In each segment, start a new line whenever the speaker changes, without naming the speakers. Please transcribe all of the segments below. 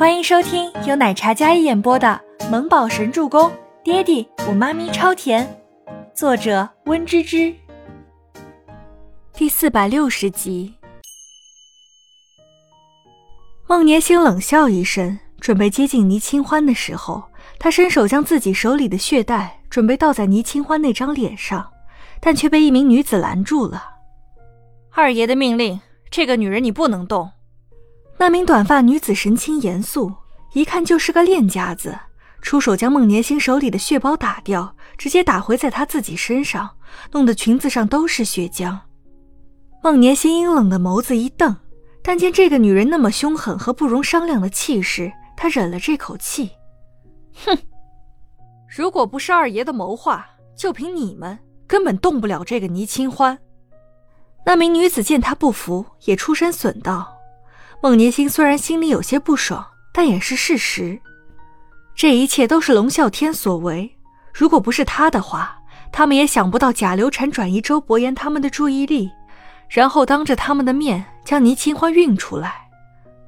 欢迎收听由奶茶嘉一演播的《萌宝神助攻》，爹地我妈咪超甜，作者温芝芝。第四百六十集。孟年星冷笑一声，准备接近倪清欢的时候，他伸手将自己手里的血袋准备倒在倪清欢那张脸上，但却被一名女子拦住了。
二爷的命令，这个女人你不能动。
那名短发女子神情严肃，一看就是个练家子，出手将孟年星手里的血包打掉，直接打回在她自己身上，弄得裙子上都是血浆。孟年星阴冷的眸子一瞪，但见这个女人那么凶狠和不容商量的气势，他忍了这口气，
哼，如果不是二爷的谋划，就凭你们根本动不了这个倪清欢。
那名女子见他不服，也出声损道。孟年星虽然心里有些不爽，但也是事实。这一切都是龙啸天所为，如果不是他的话，他们也想不到假流产转移周伯言他们的注意力，然后当着他们的面将倪清欢运出来。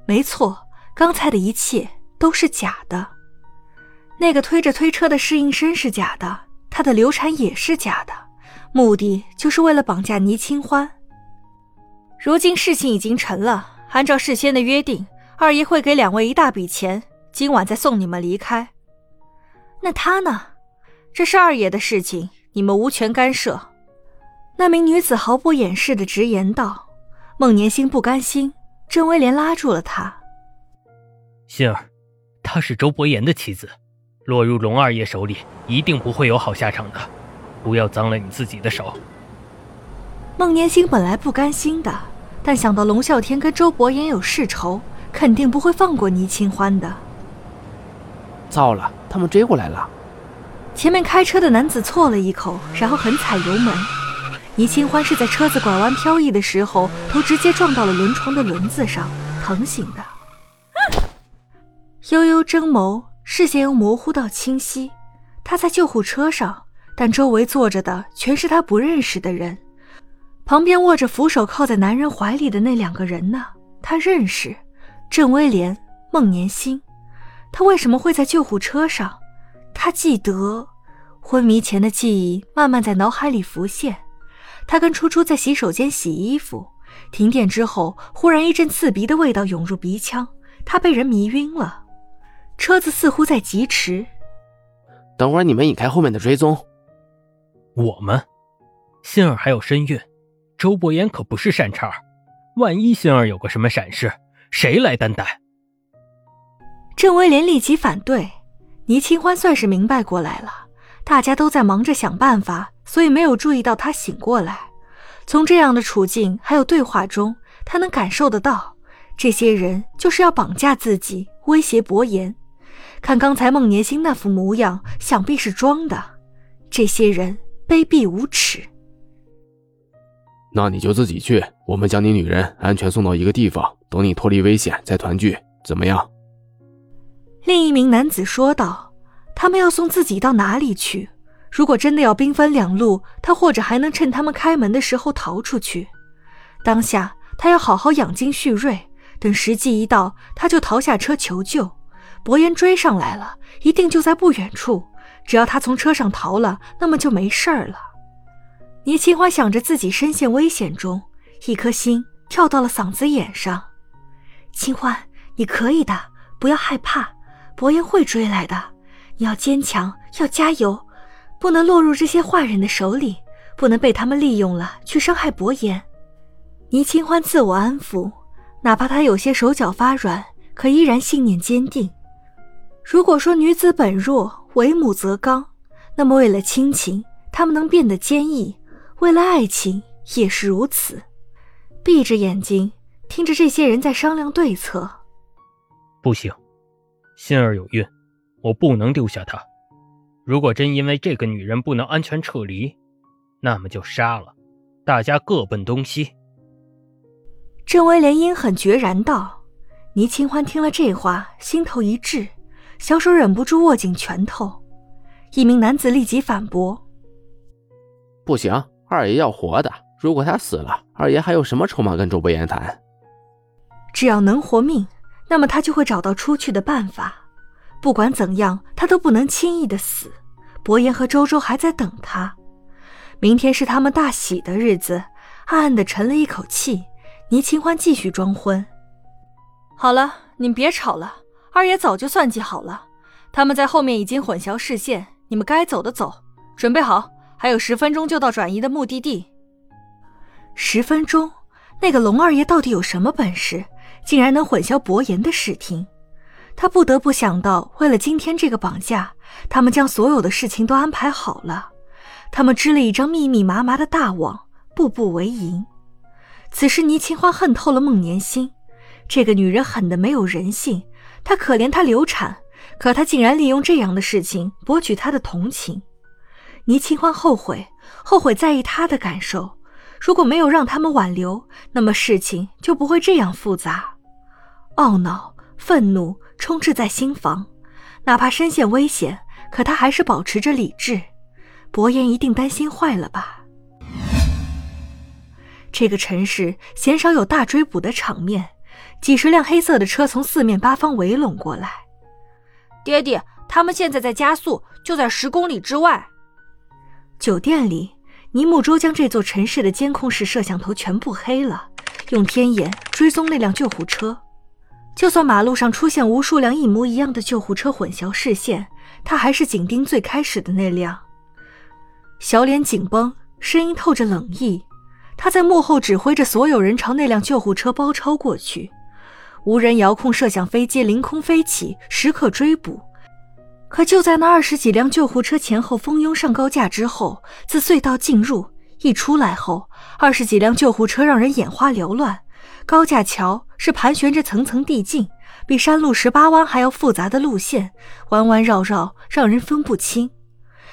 没错，刚才的一切都是假的。那个推着推车的侍应生是假的，他的流产也是假的，目的就是为了绑架倪清欢。
如今事情已经成了。按照事先的约定，二爷会给两位一大笔钱，今晚再送你们离开。
那他呢？
这是二爷的事情，你们无权干涉。
那名女子毫不掩饰的直言道。孟年星不甘心，郑威廉拉住了他。
心儿，她是周伯言的妻子，落入龙二爷手里，一定不会有好下场的。不要脏了你自己的手。
孟年星本来不甘心的。但想到龙啸天跟周伯言有世仇，肯定不会放过倪清欢的。
糟了，他们追过来了！
前面开车的男子错了一口，然后狠踩油门。倪清欢是在车子拐弯飘逸的时候，头直接撞到了轮床的轮子上，疼醒的。悠悠睁眸，视线又模糊到清晰。他在救护车上，但周围坐着的全是他不认识的人。旁边握着扶手靠在男人怀里的那两个人呢？他认识，郑威廉、孟年星。他为什么会在救护车上？他记得，昏迷前的记忆慢慢在脑海里浮现。他跟初初在洗手间洗衣服，停电之后，忽然一阵刺鼻的味道涌入鼻腔，他被人迷晕了。车子似乎在疾驰。
等会儿你们引开后面的追踪。
我们，心儿还有身孕。周伯言可不是善茬，万一心儿有个什么闪失，谁来担待？
郑威廉立即反对。倪清欢算是明白过来了，大家都在忙着想办法，所以没有注意到他醒过来。从这样的处境还有对话中，他能感受得到，这些人就是要绑架自己，威胁伯言。看刚才孟年星那副模样，想必是装的。这些人卑鄙无耻。
那你就自己去，我们将你女人安全送到一个地方，等你脱离危险再团聚，怎么样？
另一名男子说道。他们要送自己到哪里去？如果真的要兵分两路，他或者还能趁他们开门的时候逃出去。当下他要好好养精蓄锐，等时机一到，他就逃下车求救。伯言追上来了，一定就在不远处。只要他从车上逃了，那么就没事儿了。倪清欢想着自己身陷危险中，一颗心跳到了嗓子眼上。清欢，你可以的，不要害怕，伯言会追来的。你要坚强，要加油，不能落入这些坏人的手里，不能被他们利用了去伤害伯言。倪清欢自我安抚，哪怕他有些手脚发软，可依然信念坚定。如果说女子本弱，为母则刚，那么为了亲情，他们能变得坚毅。为了爱情也是如此，闭着眼睛听着这些人在商量对策。
不行，心儿有孕，我不能丢下她。如果真因为这个女人不能安全撤离，那么就杀了，大家各奔东西。
郑威廉阴狠决然道。倪清欢听了这话，心头一滞，小手忍不住握紧拳头。一名男子立即反驳：“
不行。”二爷要活的，如果他死了，二爷还有什么筹码跟周伯言谈？
只要能活命，那么他就会找到出去的办法。不管怎样，他都不能轻易的死。伯言和周周还在等他。明天是他们大喜的日子，暗暗的沉了一口气。倪清欢继续装昏。
好了，你们别吵了。二爷早就算计好了，他们在后面已经混淆视线。你们该走的走，准备好，还有十分钟就到转移的目的地。
十分钟，那个龙二爷到底有什么本事，竟然能混淆伯言的视听？他不得不想到，为了今天这个绑架，他们将所有的事情都安排好了。他们织了一张密密麻麻的大网，步步为营。此时，倪清欢恨透了孟年心，这个女人狠得没有人性。她可怜她流产，可她竟然利用这样的事情博取他的同情。倪清欢后悔，后悔在意他的感受。如果没有让他们挽留，那么事情就不会这样复杂。懊恼、愤怒充斥在心房，哪怕身陷危险，可他还是保持着理智。伯言一定担心坏了吧？这个城市鲜少有大追捕的场面，几十辆黑色的车从四面八方围拢过来。
爹爹，他们现在在加速，就在十公里之外。
酒店里。尼木舟将这座城市的监控室摄像头全部黑了，用天眼追踪那辆救护车。就算马路上出现无数辆一模一样的救护车混淆视线，他还是紧盯最开始的那辆。小脸紧绷，声音透着冷意。他在幕后指挥着所有人朝那辆救护车包抄过去。无人遥控摄像飞机凌空飞起，时刻追捕。可就在那二十几辆救护车前后蜂拥上高架之后，自隧道进入，一出来后，二十几辆救护车让人眼花缭乱。高架桥是盘旋着层层递进，比山路十八弯还要复杂的路线，弯弯绕绕，让人分不清，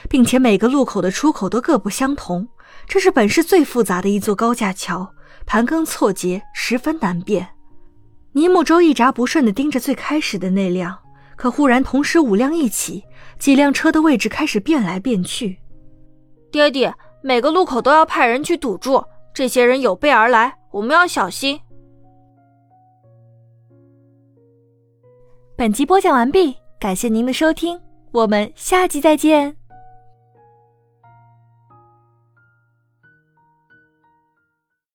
并且每个路口的出口都各不相同。这是本市最复杂的一座高架桥，盘根错节，十分难辨。尼木舟一闸不顺地盯着最开始的那辆。可忽然，同时五辆一起，几辆车的位置开始变来变去。
爹爹，每个路口都要派人去堵住，这些人有备而来，我们要小心。
本集播讲完毕，感谢您的收听，我们下集再见。